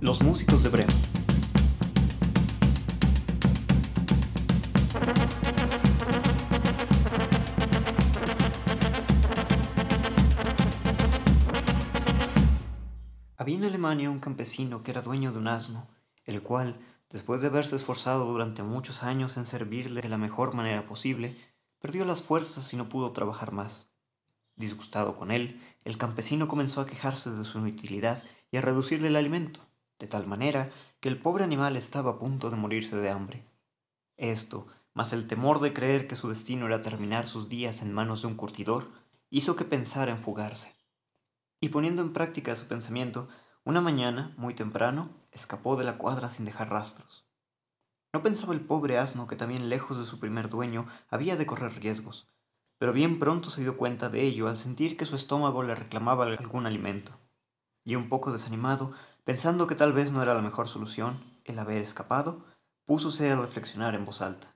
Los músicos de Brema. Había en Alemania un campesino que era dueño de un asno, el cual, después de haberse esforzado durante muchos años en servirle de la mejor manera posible, perdió las fuerzas y no pudo trabajar más. Disgustado con él, el campesino comenzó a quejarse de su inutilidad y a reducirle el alimento, de tal manera que el pobre animal estaba a punto de morirse de hambre. Esto, más el temor de creer que su destino era terminar sus días en manos de un curtidor, hizo que pensara en fugarse. Y poniendo en práctica su pensamiento, una mañana, muy temprano, escapó de la cuadra sin dejar rastros. No pensaba el pobre asno que también lejos de su primer dueño había de correr riesgos, pero bien pronto se dio cuenta de ello al sentir que su estómago le reclamaba algún alimento. Y un poco desanimado, pensando que tal vez no era la mejor solución el haber escapado, púsose a reflexionar en voz alta.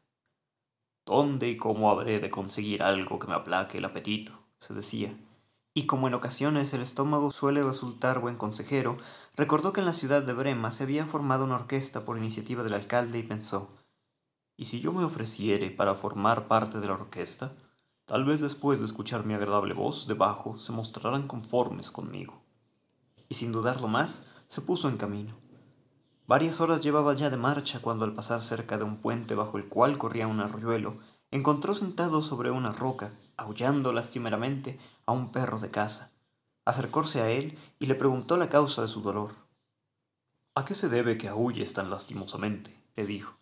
¿Dónde y cómo habré de conseguir algo que me aplaque el apetito? se decía. Y como en ocasiones el estómago suele resultar buen consejero, recordó que en la ciudad de Brema se había formado una orquesta por iniciativa del alcalde y pensó, ¿y si yo me ofreciere para formar parte de la orquesta? Tal vez después de escuchar mi agradable voz debajo se mostrarán conformes conmigo. Y sin dudarlo más, se puso en camino. Varias horas llevaba ya de marcha cuando al pasar cerca de un puente bajo el cual corría un arroyuelo, encontró sentado sobre una roca, aullando lastimeramente, a un perro de casa. Acercóse a él y le preguntó la causa de su dolor. ¿A qué se debe que aulles tan lastimosamente? le dijo.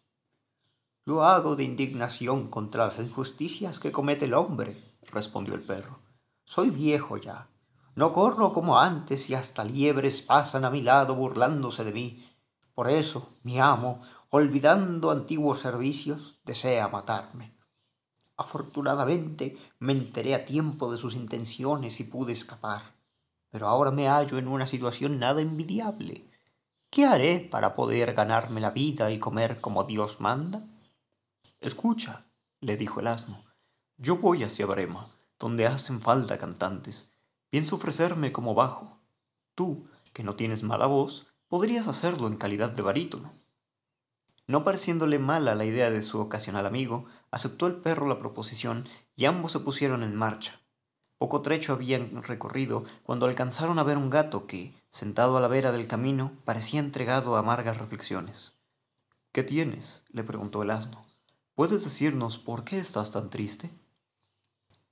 Lo hago de indignación contra las injusticias que comete el hombre, respondió el perro. Soy viejo ya. No corro como antes y hasta liebres pasan a mi lado burlándose de mí. Por eso mi amo, olvidando antiguos servicios, desea matarme. Afortunadamente me enteré a tiempo de sus intenciones y pude escapar. Pero ahora me hallo en una situación nada envidiable. ¿Qué haré para poder ganarme la vida y comer como Dios manda? Escucha, le dijo el asno, yo voy hacia Brema, donde hacen falta cantantes. Pienso ofrecerme como bajo. Tú, que no tienes mala voz, podrías hacerlo en calidad de barítono. No pareciéndole mala la idea de su ocasional amigo, aceptó el perro la proposición y ambos se pusieron en marcha. Poco trecho habían recorrido cuando alcanzaron a ver un gato que, sentado a la vera del camino, parecía entregado a amargas reflexiones. ¿Qué tienes? le preguntó el asno. ¿Puedes decirnos por qué estás tan triste?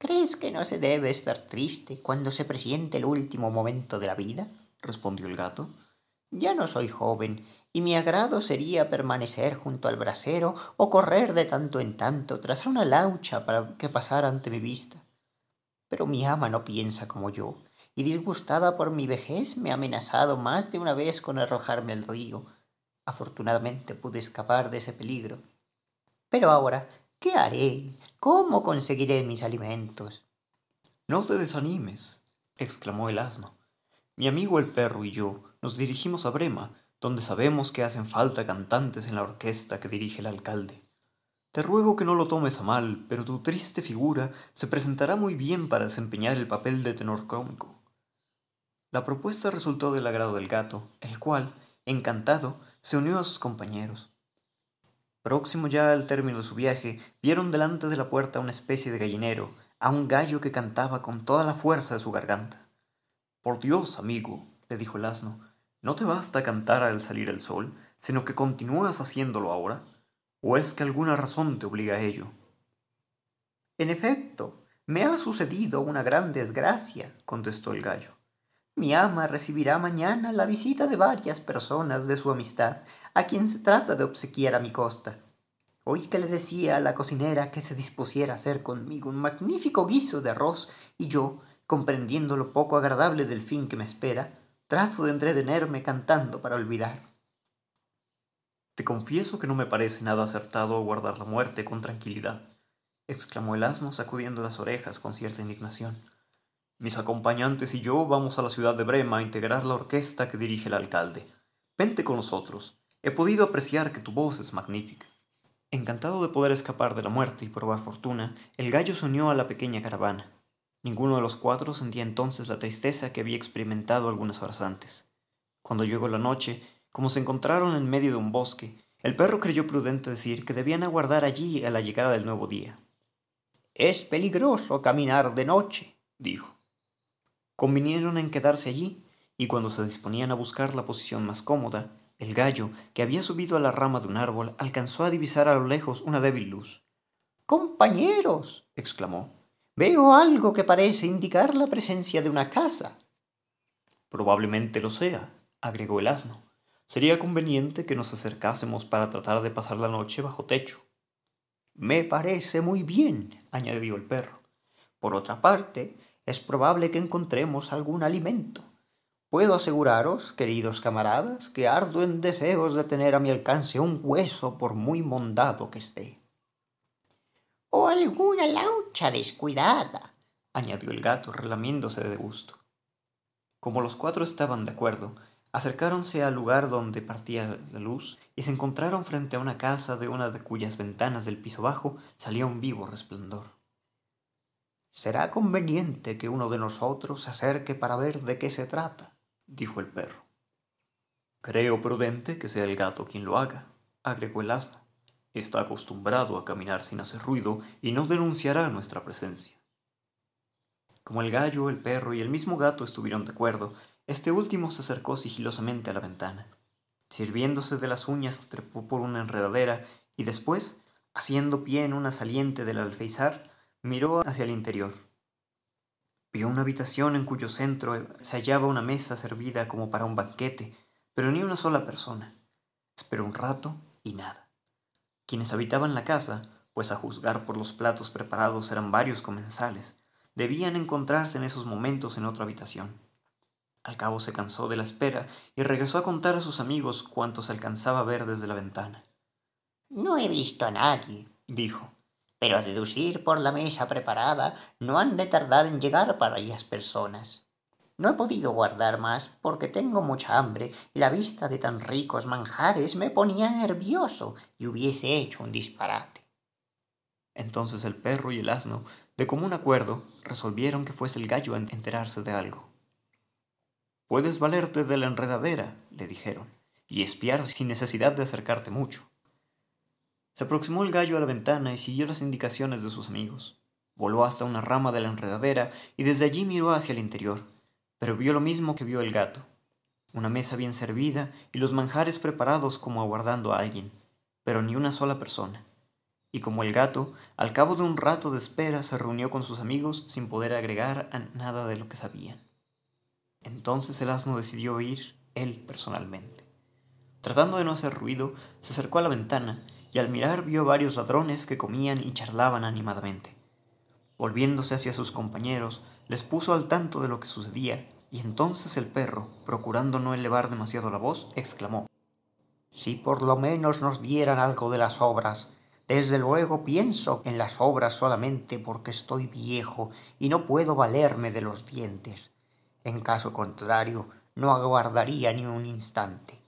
¿Crees que no se debe estar triste cuando se presiente el último momento de la vida? respondió el gato. Ya no soy joven, y mi agrado sería permanecer junto al brasero o correr de tanto en tanto tras una laucha para que pasara ante mi vista. Pero mi ama no piensa como yo, y disgustada por mi vejez me ha amenazado más de una vez con arrojarme al río. Afortunadamente pude escapar de ese peligro pero ahora, ¿qué haré? ¿Cómo conseguiré mis alimentos? No te desanimes, exclamó el asno. Mi amigo el perro y yo nos dirigimos a Brema, donde sabemos que hacen falta cantantes en la orquesta que dirige el alcalde. Te ruego que no lo tomes a mal, pero tu triste figura se presentará muy bien para desempeñar el papel de tenor cómico. La propuesta resultó del agrado del gato, el cual, encantado, se unió a sus compañeros. Próximo ya al término de su viaje, vieron delante de la puerta una especie de gallinero, a un gallo que cantaba con toda la fuerza de su garganta. Por Dios, amigo, le dijo el asno, ¿no te basta cantar al salir el sol, sino que continúas haciéndolo ahora? ¿O es que alguna razón te obliga a ello? En efecto, me ha sucedido una gran desgracia, contestó el gallo. Mi ama recibirá mañana la visita de varias personas de su amistad, a quien se trata de obsequiar a mi costa. Oí que le decía a la cocinera que se dispusiera a hacer conmigo un magnífico guiso de arroz, y yo, comprendiendo lo poco agradable del fin que me espera, trato de entretenerme cantando para olvidar. Te confieso que no me parece nada acertado aguardar la muerte con tranquilidad, exclamó el asno sacudiendo las orejas con cierta indignación. Mis acompañantes y yo vamos a la ciudad de Brema a integrar la orquesta que dirige el alcalde. Vente con nosotros. He podido apreciar que tu voz es magnífica. Encantado de poder escapar de la muerte y probar fortuna, el gallo se unió a la pequeña caravana. Ninguno de los cuatro sentía entonces la tristeza que había experimentado algunas horas antes. Cuando llegó la noche, Como se encontraron en medio de un bosque, el perro creyó prudente decir que debían aguardar allí a la llegada del nuevo día. Es peligroso caminar de noche, dijo. Convinieron en quedarse allí, y cuando se disponían a buscar la posición más cómoda, el gallo, que había subido a la rama de un árbol, alcanzó a divisar a lo lejos una débil luz. Compañeros, exclamó, veo algo que parece indicar la presencia de una casa. Probablemente lo sea, agregó el asno. Sería conveniente que nos acercásemos para tratar de pasar la noche bajo techo. Me parece muy bien, añadió el perro. Por otra parte, es probable que encontremos algún alimento. Puedo aseguraros, queridos camaradas, que ardo en deseos de tener a mi alcance un hueso por muy mondado que esté. O alguna laucha descuidada, añadió el gato relamiéndose de gusto. Como los cuatro estaban de acuerdo, acercáronse al lugar donde partía la luz y se encontraron frente a una casa de una de cuyas ventanas del piso bajo salía un vivo resplandor. Será conveniente que uno de nosotros se acerque para ver de qué se trata, dijo el perro. Creo prudente que sea el gato quien lo haga, agregó el asno. Está acostumbrado a caminar sin hacer ruido y no denunciará nuestra presencia. Como el gallo, el perro y el mismo gato estuvieron de acuerdo, este último se acercó sigilosamente a la ventana. Sirviéndose de las uñas, trepó por una enredadera y después, haciendo pie en una saliente del alféizar, miró hacia el interior. Vio una habitación en cuyo centro se hallaba una mesa servida como para un banquete, pero ni una sola persona. Esperó un rato y nada. Quienes habitaban la casa, pues a juzgar por los platos preparados eran varios comensales, debían encontrarse en esos momentos en otra habitación. Al cabo se cansó de la espera y regresó a contar a sus amigos cuantos alcanzaba a ver desde la ventana. No he visto a nadie, dijo pero a deducir por la mesa preparada no han de tardar en llegar varias personas. No he podido guardar más porque tengo mucha hambre y la vista de tan ricos manjares me ponía nervioso y hubiese hecho un disparate. Entonces el perro y el asno, de común acuerdo, resolvieron que fuese el gallo a enterarse de algo. Puedes valerte de la enredadera, le dijeron, y espiar sin necesidad de acercarte mucho. Se aproximó el gallo a la ventana y siguió las indicaciones de sus amigos. Voló hasta una rama de la enredadera y desde allí miró hacia el interior, pero vio lo mismo que vio el gato. Una mesa bien servida y los manjares preparados como aguardando a alguien, pero ni una sola persona. Y como el gato, al cabo de un rato de espera, se reunió con sus amigos sin poder agregar a nada de lo que sabían. Entonces el asno decidió ir él personalmente. Tratando de no hacer ruido, se acercó a la ventana y al mirar vio varios ladrones que comían y charlaban animadamente. Volviéndose hacia sus compañeros, les puso al tanto de lo que sucedía, y entonces el perro, procurando no elevar demasiado la voz, exclamó Si por lo menos nos dieran algo de las obras. Desde luego pienso en las obras solamente porque estoy viejo y no puedo valerme de los dientes. En caso contrario, no aguardaría ni un instante.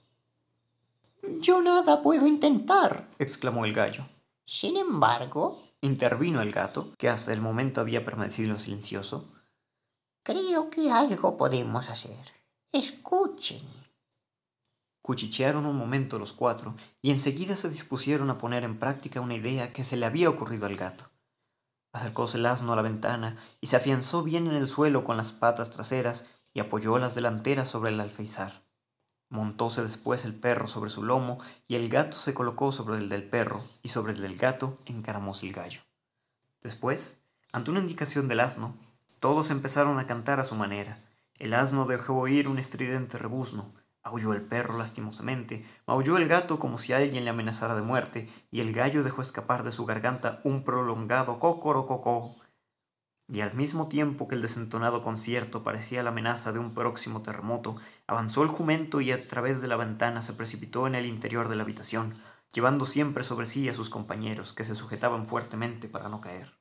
Yo nada puedo intentar, exclamó el gallo. Sin embargo, intervino el gato, que hasta el momento había permanecido silencioso. Creo que algo podemos hacer. Escuchen. Cuchichearon un momento los cuatro y enseguida se dispusieron a poner en práctica una idea que se le había ocurrido al gato. Acercóse el asno a la ventana y se afianzó bien en el suelo con las patas traseras y apoyó las delanteras sobre el alféizar. Montóse después el perro sobre su lomo y el gato se colocó sobre el del perro y sobre el del gato encaramóse el gallo. Después, ante una indicación del asno, todos empezaron a cantar a su manera. El asno dejó oír un estridente rebuzno, aulló el perro lastimosamente, maulló el gato como si alguien le amenazara de muerte, y el gallo dejó escapar de su garganta un prolongado cocorococó y al mismo tiempo que el desentonado concierto parecía la amenaza de un próximo terremoto, avanzó el jumento y a través de la ventana se precipitó en el interior de la habitación, llevando siempre sobre sí a sus compañeros, que se sujetaban fuertemente para no caer.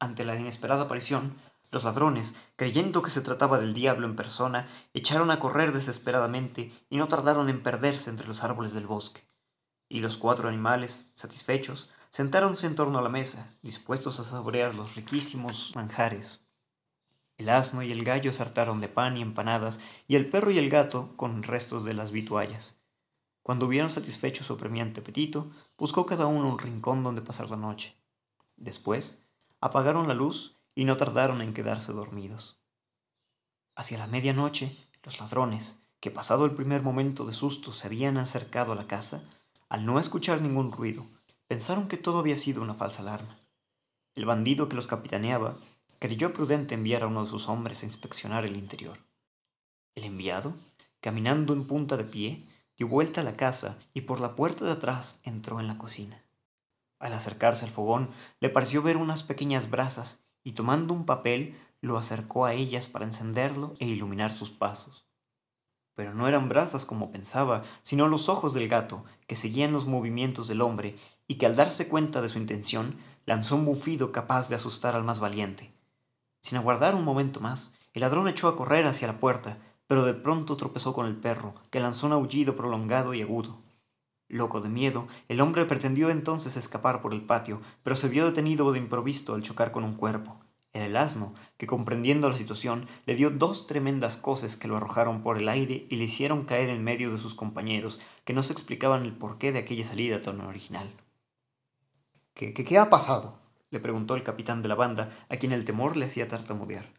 Ante la inesperada aparición, los ladrones, creyendo que se trataba del diablo en persona, echaron a correr desesperadamente y no tardaron en perderse entre los árboles del bosque. Y los cuatro animales, satisfechos, sentáronse en torno a la mesa, dispuestos a saborear los riquísimos manjares. El asno y el gallo sartaron de pan y empanadas, y el perro y el gato con restos de las vituallas. Cuando hubieron satisfecho su apremiante apetito, buscó cada uno un rincón donde pasar la noche. Después, apagaron la luz y no tardaron en quedarse dormidos. Hacia la medianoche, los ladrones, que pasado el primer momento de susto se habían acercado a la casa, al no escuchar ningún ruido, pensaron que todo había sido una falsa alarma. El bandido que los capitaneaba creyó prudente enviar a uno de sus hombres a inspeccionar el interior. El enviado, caminando en punta de pie, dio vuelta a la casa y por la puerta de atrás entró en la cocina. Al acercarse al fogón, le pareció ver unas pequeñas brasas y tomando un papel lo acercó a ellas para encenderlo e iluminar sus pasos. Pero no eran brasas como pensaba, sino los ojos del gato, que seguían los movimientos del hombre y que al darse cuenta de su intención lanzó un bufido capaz de asustar al más valiente. Sin aguardar un momento más, el ladrón echó a correr hacia la puerta, pero de pronto tropezó con el perro, que lanzó un aullido prolongado y agudo. Loco de miedo, el hombre pretendió entonces escapar por el patio, pero se vio detenido de improviso al chocar con un cuerpo. Era el asno, que comprendiendo la situación, le dio dos tremendas coces que lo arrojaron por el aire y le hicieron caer en medio de sus compañeros, que no se explicaban el porqué de aquella salida tan original. ¿Qué, qué, qué ha pasado? le preguntó el capitán de la banda, a quien el temor le hacía tartamudear.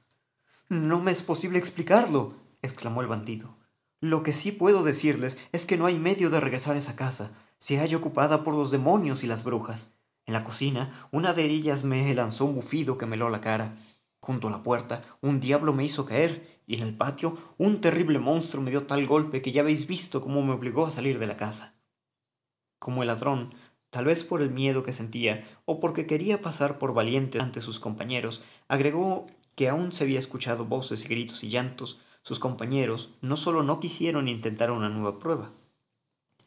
No me es posible explicarlo, exclamó el bandido. Lo que sí puedo decirles es que no hay medio de regresar a esa casa. Se halla ocupada por los demonios y las brujas. En la cocina, una de ellas me lanzó un bufido que me heló la cara. Junto a la puerta, un diablo me hizo caer, y en el patio, un terrible monstruo me dio tal golpe que ya habéis visto cómo me obligó a salir de la casa. Como el ladrón tal vez por el miedo que sentía o porque quería pasar por valiente ante sus compañeros, agregó que aún se había escuchado voces y gritos y llantos, sus compañeros no solo no quisieron intentar una nueva prueba,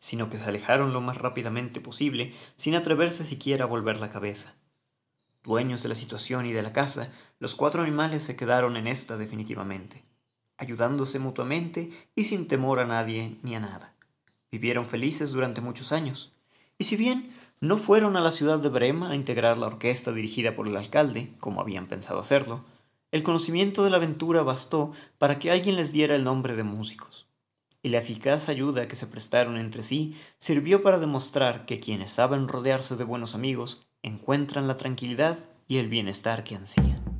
sino que se alejaron lo más rápidamente posible sin atreverse siquiera a volver la cabeza. Dueños de la situación y de la casa, los cuatro animales se quedaron en esta definitivamente, ayudándose mutuamente y sin temor a nadie ni a nada. Vivieron felices durante muchos años, y si bien no fueron a la ciudad de Brema a integrar la orquesta dirigida por el alcalde, como habían pensado hacerlo, el conocimiento de la aventura bastó para que alguien les diera el nombre de músicos, y la eficaz ayuda que se prestaron entre sí sirvió para demostrar que quienes saben rodearse de buenos amigos encuentran la tranquilidad y el bienestar que ansían.